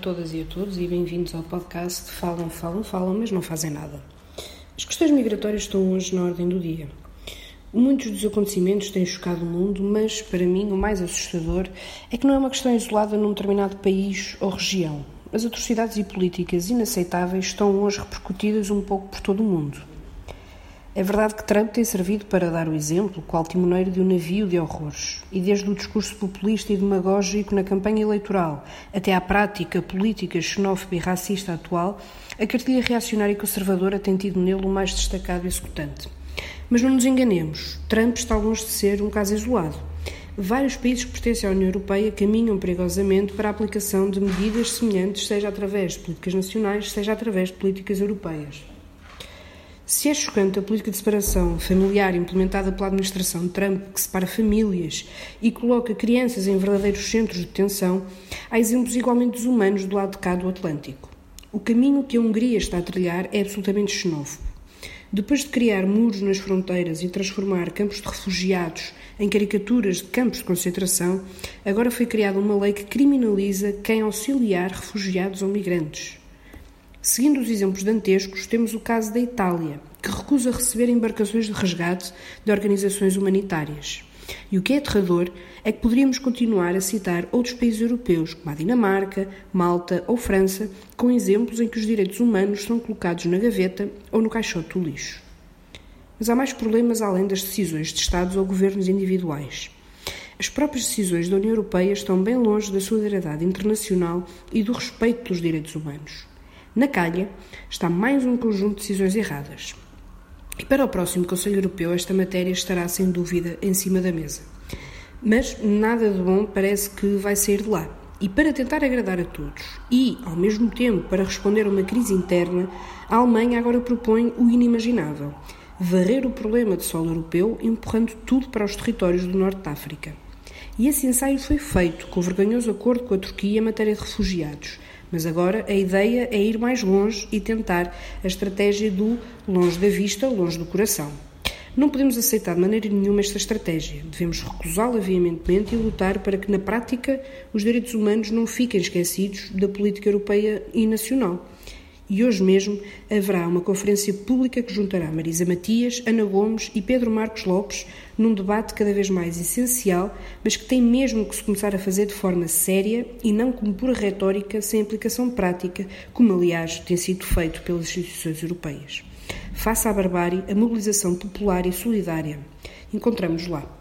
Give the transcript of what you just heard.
todas e a todos e bem-vindos ao podcast Falam, Falam, Falam, mas não fazem nada. As questões migratórias estão hoje na ordem do dia. Muitos dos acontecimentos têm chocado o mundo, mas para mim o mais assustador é que não é uma questão isolada num determinado país ou região. As atrocidades e políticas inaceitáveis estão hoje repercutidas um pouco por todo o mundo. É verdade que Trump tem servido para dar o exemplo, qual timoneiro de um navio de horrores. E desde o discurso populista e demagógico na campanha eleitoral até à prática política xenófoba e racista atual, a cartilha reacionária e conservadora tem tido nele o mais destacado executante. Mas não nos enganemos, Trump está longe de ser um caso isolado. Vários países que pertencem à União Europeia caminham perigosamente para a aplicação de medidas semelhantes, seja através de políticas nacionais, seja através de políticas europeias. Se é chocante a política de separação familiar implementada pela administração de Trump, que separa famílias e coloca crianças em verdadeiros centros de detenção, há exemplos igualmente desumanos do lado de cá do Atlântico. O caminho que a Hungria está a trilhar é absolutamente xenófobo. Depois de criar muros nas fronteiras e transformar campos de refugiados em caricaturas de campos de concentração, agora foi criada uma lei que criminaliza quem auxiliar refugiados ou migrantes. Seguindo os exemplos dantescos, temos o caso da Itália, que recusa receber embarcações de resgate de organizações humanitárias. E o que é aterrador é que poderíamos continuar a citar outros países europeus, como a Dinamarca, Malta ou França, com exemplos em que os direitos humanos são colocados na gaveta ou no caixote do lixo. Mas há mais problemas além das decisões de Estados ou governos individuais. As próprias decisões da União Europeia estão bem longe da solidariedade internacional e do respeito pelos direitos humanos. Na calha está mais um conjunto de decisões erradas. E para o próximo Conselho Europeu, esta matéria estará sem dúvida em cima da mesa. Mas nada de bom parece que vai sair de lá. E para tentar agradar a todos e, ao mesmo tempo, para responder a uma crise interna, a Alemanha agora propõe o inimaginável: varrer o problema de solo europeu, empurrando tudo para os territórios do norte da África. E esse ensaio foi feito com o vergonhoso acordo com a Turquia em matéria de refugiados, mas agora a ideia é ir mais longe e tentar a estratégia do longe da vista, longe do coração. Não podemos aceitar de maneira nenhuma esta estratégia. Devemos recusá-la veementemente e lutar para que, na prática, os direitos humanos não fiquem esquecidos da política europeia e nacional. E hoje mesmo haverá uma conferência pública que juntará Marisa Matias, Ana Gomes e Pedro Marcos Lopes num debate cada vez mais essencial, mas que tem mesmo que se começar a fazer de forma séria e não como pura retórica sem aplicação prática, como aliás tem sido feito pelas instituições europeias. Faça à barbárie a mobilização popular e solidária. Encontramos lá.